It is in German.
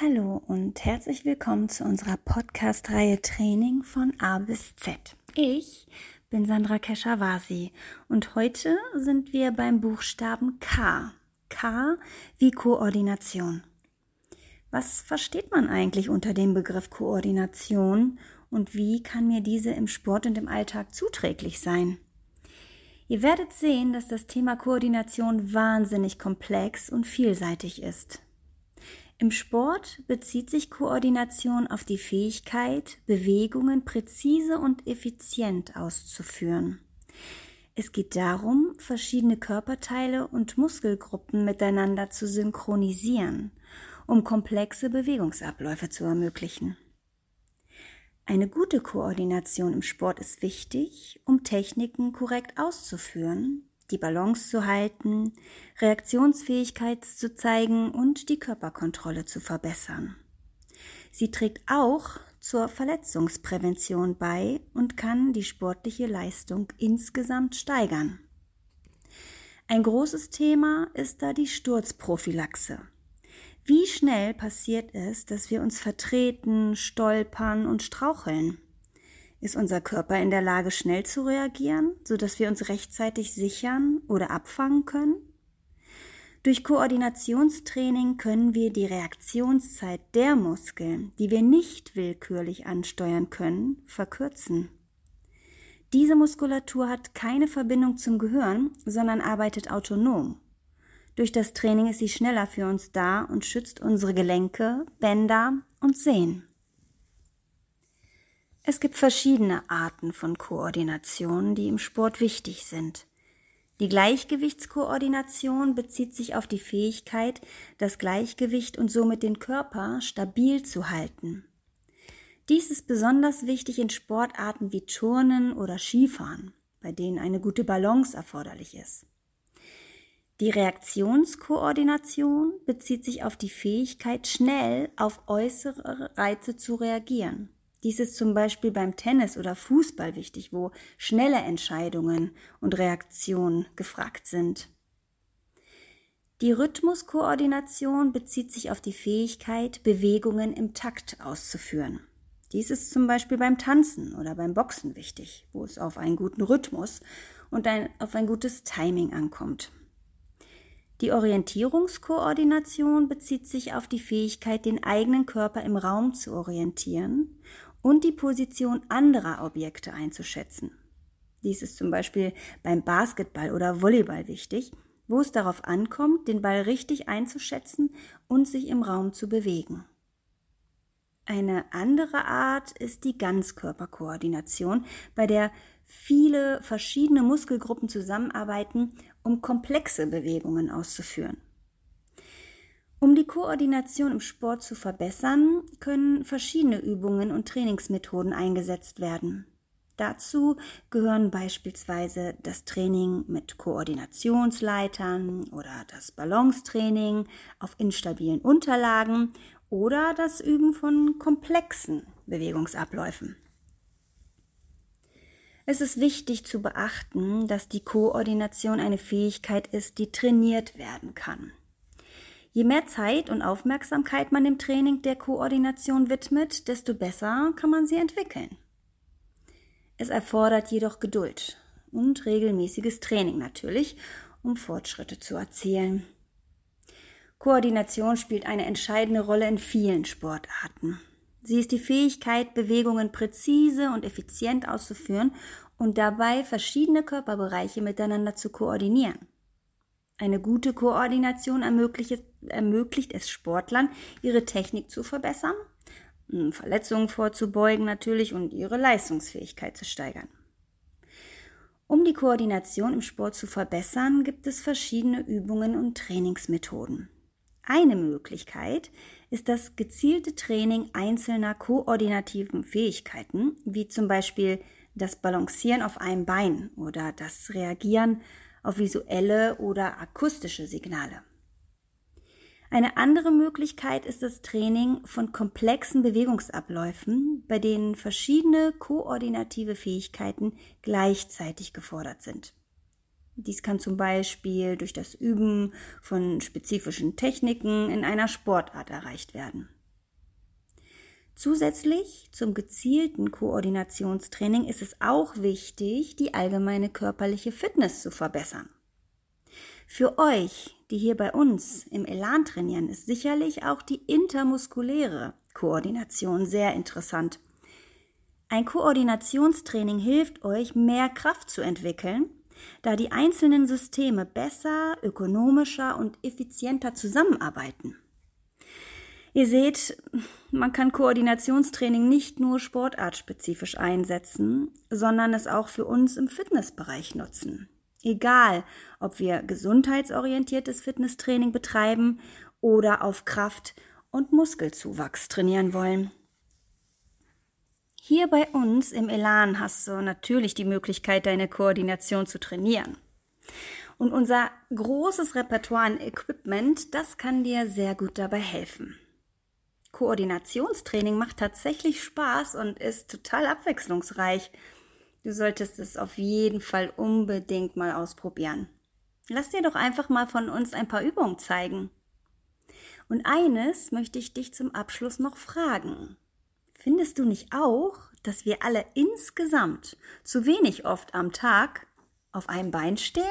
Hallo und herzlich willkommen zu unserer Podcast-Reihe Training von A bis Z. Ich bin Sandra Keschawasi und heute sind wir beim Buchstaben K. K wie Koordination. Was versteht man eigentlich unter dem Begriff Koordination und wie kann mir diese im Sport und im Alltag zuträglich sein? Ihr werdet sehen, dass das Thema Koordination wahnsinnig komplex und vielseitig ist. Im Sport bezieht sich Koordination auf die Fähigkeit, Bewegungen präzise und effizient auszuführen. Es geht darum, verschiedene Körperteile und Muskelgruppen miteinander zu synchronisieren, um komplexe Bewegungsabläufe zu ermöglichen. Eine gute Koordination im Sport ist wichtig, um Techniken korrekt auszuführen, die Balance zu halten, Reaktionsfähigkeit zu zeigen und die Körperkontrolle zu verbessern. Sie trägt auch zur Verletzungsprävention bei und kann die sportliche Leistung insgesamt steigern. Ein großes Thema ist da die Sturzprophylaxe. Wie schnell passiert es, dass wir uns vertreten, stolpern und straucheln? Ist unser Körper in der Lage, schnell zu reagieren, sodass wir uns rechtzeitig sichern oder abfangen können? Durch Koordinationstraining können wir die Reaktionszeit der Muskeln, die wir nicht willkürlich ansteuern können, verkürzen. Diese Muskulatur hat keine Verbindung zum Gehirn, sondern arbeitet autonom. Durch das Training ist sie schneller für uns da und schützt unsere Gelenke, Bänder und Sehnen. Es gibt verschiedene Arten von Koordination, die im Sport wichtig sind. Die Gleichgewichtskoordination bezieht sich auf die Fähigkeit, das Gleichgewicht und somit den Körper stabil zu halten. Dies ist besonders wichtig in Sportarten wie Turnen oder Skifahren, bei denen eine gute Balance erforderlich ist. Die Reaktionskoordination bezieht sich auf die Fähigkeit, schnell auf äußere Reize zu reagieren. Dies ist zum Beispiel beim Tennis oder Fußball wichtig, wo schnelle Entscheidungen und Reaktionen gefragt sind. Die Rhythmuskoordination bezieht sich auf die Fähigkeit, Bewegungen im Takt auszuführen. Dies ist zum Beispiel beim Tanzen oder beim Boxen wichtig, wo es auf einen guten Rhythmus und ein, auf ein gutes Timing ankommt. Die Orientierungskoordination bezieht sich auf die Fähigkeit, den eigenen Körper im Raum zu orientieren und die Position anderer Objekte einzuschätzen. Dies ist zum Beispiel beim Basketball oder Volleyball wichtig, wo es darauf ankommt, den Ball richtig einzuschätzen und sich im Raum zu bewegen. Eine andere Art ist die Ganzkörperkoordination, bei der viele verschiedene Muskelgruppen zusammenarbeiten, um komplexe Bewegungen auszuführen. Koordination im Sport zu verbessern, können verschiedene Übungen und Trainingsmethoden eingesetzt werden. Dazu gehören beispielsweise das Training mit Koordinationsleitern oder das Balancetraining auf instabilen Unterlagen oder das Üben von komplexen Bewegungsabläufen. Es ist wichtig zu beachten, dass die Koordination eine Fähigkeit ist, die trainiert werden kann. Je mehr Zeit und Aufmerksamkeit man dem Training der Koordination widmet, desto besser kann man sie entwickeln. Es erfordert jedoch Geduld und regelmäßiges Training natürlich, um Fortschritte zu erzielen. Koordination spielt eine entscheidende Rolle in vielen Sportarten. Sie ist die Fähigkeit, Bewegungen präzise und effizient auszuführen und dabei verschiedene Körperbereiche miteinander zu koordinieren. Eine gute Koordination ermöglicht, ermöglicht es Sportlern, ihre Technik zu verbessern, Verletzungen vorzubeugen natürlich und ihre Leistungsfähigkeit zu steigern. Um die Koordination im Sport zu verbessern, gibt es verschiedene Übungen und Trainingsmethoden. Eine Möglichkeit ist das gezielte Training einzelner koordinativen Fähigkeiten, wie zum Beispiel das Balancieren auf einem Bein oder das Reagieren auf visuelle oder akustische Signale. Eine andere Möglichkeit ist das Training von komplexen Bewegungsabläufen, bei denen verschiedene koordinative Fähigkeiten gleichzeitig gefordert sind. Dies kann zum Beispiel durch das Üben von spezifischen Techniken in einer Sportart erreicht werden. Zusätzlich zum gezielten Koordinationstraining ist es auch wichtig, die allgemeine körperliche Fitness zu verbessern. Für euch, die hier bei uns im Elan trainieren, ist sicherlich auch die intermuskuläre Koordination sehr interessant. Ein Koordinationstraining hilft euch, mehr Kraft zu entwickeln, da die einzelnen Systeme besser, ökonomischer und effizienter zusammenarbeiten. Ihr seht, man kann Koordinationstraining nicht nur sportartspezifisch einsetzen, sondern es auch für uns im Fitnessbereich nutzen. Egal, ob wir gesundheitsorientiertes Fitnesstraining betreiben oder auf Kraft und Muskelzuwachs trainieren wollen. Hier bei uns im Elan hast du natürlich die Möglichkeit, deine Koordination zu trainieren. Und unser großes Repertoire an Equipment, das kann dir sehr gut dabei helfen. Koordinationstraining macht tatsächlich Spaß und ist total abwechslungsreich. Du solltest es auf jeden Fall unbedingt mal ausprobieren. Lass dir doch einfach mal von uns ein paar Übungen zeigen. Und eines möchte ich dich zum Abschluss noch fragen. Findest du nicht auch, dass wir alle insgesamt zu wenig oft am Tag auf einem Bein stehen?